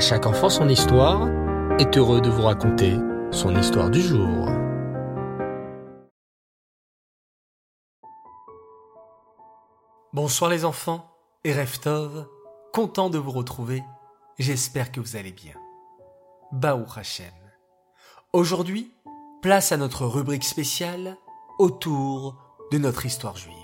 Chaque enfant son histoire est heureux de vous raconter son histoire du jour. Bonsoir les enfants et Reftov, content de vous retrouver. J'espère que vous allez bien. Baou Hashem. Aujourd'hui, place à notre rubrique spéciale autour de notre histoire juive,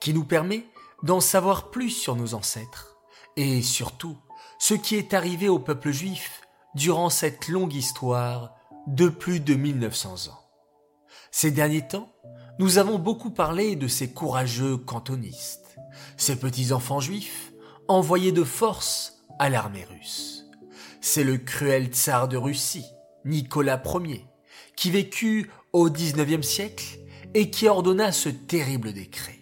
qui nous permet d'en savoir plus sur nos ancêtres et surtout ce qui est arrivé au peuple juif durant cette longue histoire de plus de 1900 ans. Ces derniers temps, nous avons beaucoup parlé de ces courageux cantonistes, ces petits-enfants juifs envoyés de force à l'armée russe. C'est le cruel tsar de Russie, Nicolas Ier, qui vécut au XIXe siècle et qui ordonna ce terrible décret.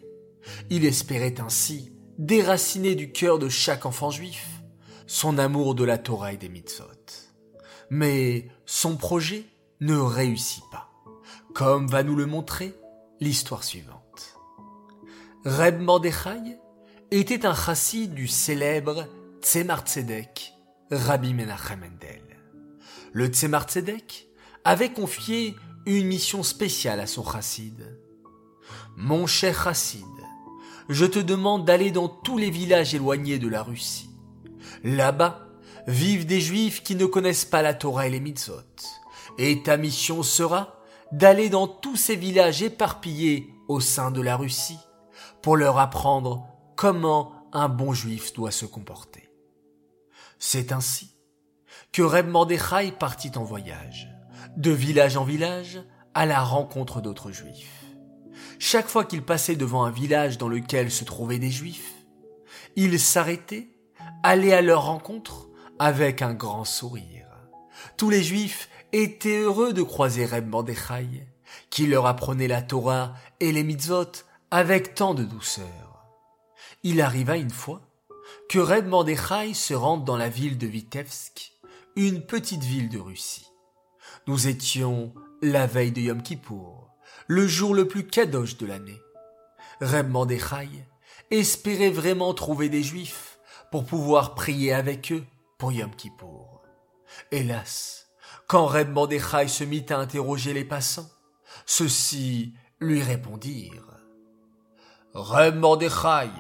Il espérait ainsi déraciner du cœur de chaque enfant juif son amour de la Torah et des mitzvot. Mais son projet ne réussit pas, comme va nous le montrer l'histoire suivante. Reb Mordechai était un chassid du célèbre Tzemar Tzedek, Rabbi Menachem Mendel. Le Tzemar Tzedek avait confié une mission spéciale à son chassid. Mon cher chassid, je te demande d'aller dans tous les villages éloignés de la Russie Là-bas vivent des juifs qui ne connaissent pas la Torah et les mitzvot. Et ta mission sera d'aller dans tous ces villages éparpillés au sein de la Russie pour leur apprendre comment un bon juif doit se comporter. C'est ainsi que Reb Mordechai partit en voyage, de village en village, à la rencontre d'autres juifs. Chaque fois qu'il passait devant un village dans lequel se trouvaient des juifs, il s'arrêtait aller à leur rencontre avec un grand sourire. Tous les juifs étaient heureux de croiser Reb Mordechai, qui leur apprenait la Torah et les mitzvot avec tant de douceur. Il arriva une fois que Reb Mordechai se rende dans la ville de Vitebsk, une petite ville de Russie. Nous étions la veille de Yom Kippour, le jour le plus kadosh de l'année. Reb Mordechai espérait vraiment trouver des juifs pour pouvoir prier avec eux pour Yom Kippour. Hélas, quand Reb Mordechai se mit à interroger les passants, ceux-ci lui répondirent Reb Mordechai,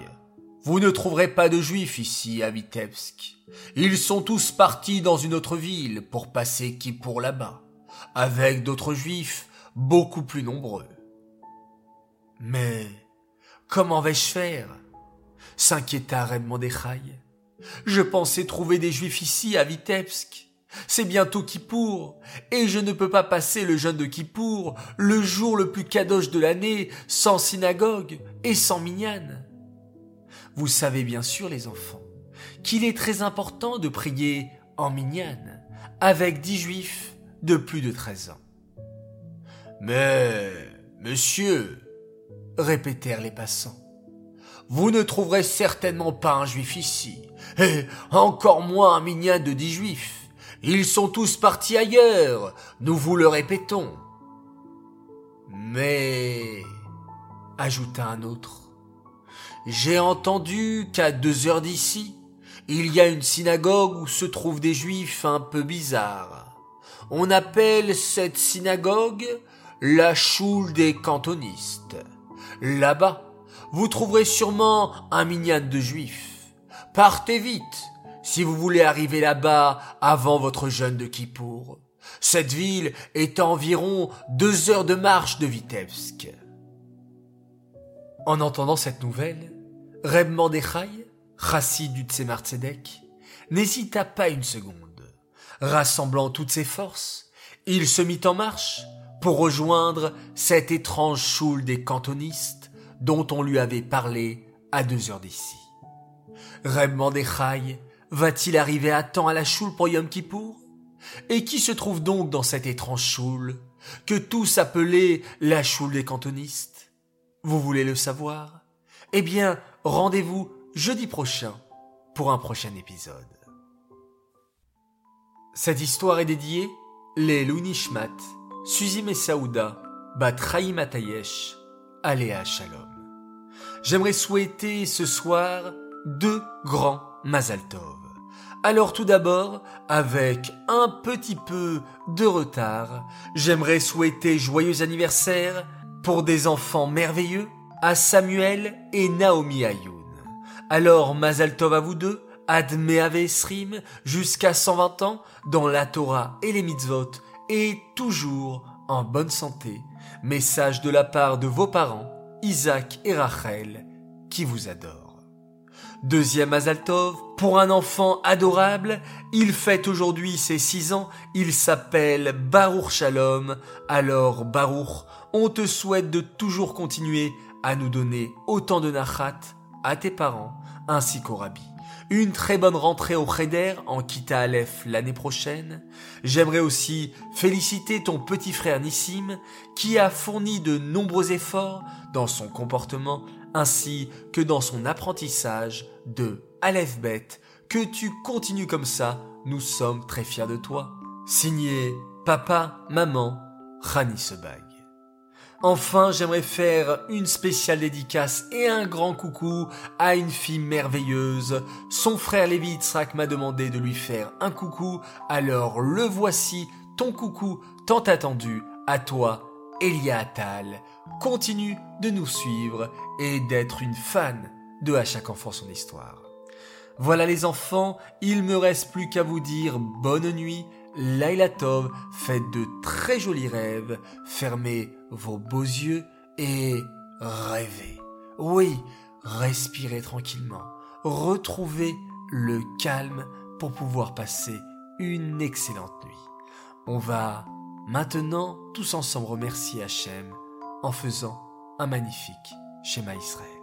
vous ne trouverez pas de juifs ici à Vitebsk. Ils sont tous partis dans une autre ville pour passer Kippour là-bas, avec d'autres juifs beaucoup plus nombreux. Mais comment vais-je faire? S'inquiéta Reb Mordechai. Je pensais trouver des juifs ici, à Vitebsk. C'est bientôt Kippour, et je ne peux pas passer le jeûne de Kippour, le jour le plus kadosh de l'année, sans synagogue et sans mignane. Vous savez bien sûr, les enfants, qu'il est très important de prier en mignane, avec dix juifs de plus de treize ans. Mais, monsieur, répétèrent les passants, vous ne trouverez certainement pas un juif ici, et encore moins un minyan de dix juifs. Ils sont tous partis ailleurs, nous vous le répétons. Mais, ajouta un autre, j'ai entendu qu'à deux heures d'ici, il y a une synagogue où se trouvent des juifs un peu bizarres. On appelle cette synagogue la choule des cantonistes. Là-bas, vous trouverez sûrement un minyan de juifs. Partez vite, si vous voulez arriver là-bas avant votre jeûne de Kippour. Cette ville est à environ deux heures de marche de Vitebsk. En entendant cette nouvelle, Reb Mordechai, chassid du Tzemar n'hésita pas une seconde. Rassemblant toutes ses forces, il se mit en marche pour rejoindre cette étrange choule des cantonistes dont on lui avait parlé à deux heures d'ici. Reb va-t-il arriver à temps à la choule pour Yom Kippour? Et qui se trouve donc dans cette étrange choule que tous appelaient la choule des cantonistes? Vous voulez le savoir? Eh bien, rendez-vous jeudi prochain pour un prochain épisode. Cette histoire est dédiée les Lunishmat, Suzy Messaouda, Bat Chaim Atayesh, Aléa Shalom. J'aimerais souhaiter ce soir deux grands Mazal Tov Alors tout d'abord, avec un petit peu de retard, j'aimerais souhaiter joyeux anniversaire pour des enfants merveilleux à Samuel et Naomi Ayoun. Alors Mazal Tov à vous deux, Admeave Esrim, jusqu'à 120 ans, dans la Torah et les mitzvot, et toujours en bonne santé. Message de la part de vos parents, Isaac et Rachel, qui vous adorent. Deuxième Azaltov, pour un enfant adorable, il fête aujourd'hui ses six ans, il s'appelle Baruch Shalom. Alors Baruch, on te souhaite de toujours continuer à nous donner autant de nachat à tes parents ainsi qu'au rabbi. Une très bonne rentrée au Cheder en Kita Aleph l'année prochaine. J'aimerais aussi féliciter ton petit frère Nissim qui a fourni de nombreux efforts dans son comportement ainsi que dans son apprentissage de Aleph Bet. Que tu continues comme ça, nous sommes très fiers de toi. Signé Papa, Maman, Rani Sebag. Enfin, j'aimerais faire une spéciale dédicace et un grand coucou à une fille merveilleuse. Son frère Lévi Itzrak m'a demandé de lui faire un coucou, alors le voici, ton coucou tant attendu à toi, Elia Attal. Continue de nous suivre et d'être une fan de À chaque enfant son histoire. Voilà les enfants, il me reste plus qu'à vous dire bonne nuit, Laila Tov, faites de très jolis rêves, fermez vos beaux yeux et rêvez. Oui, respirez tranquillement, retrouvez le calme pour pouvoir passer une excellente nuit. On va maintenant tous ensemble remercier Hachem en faisant un magnifique schéma Israël.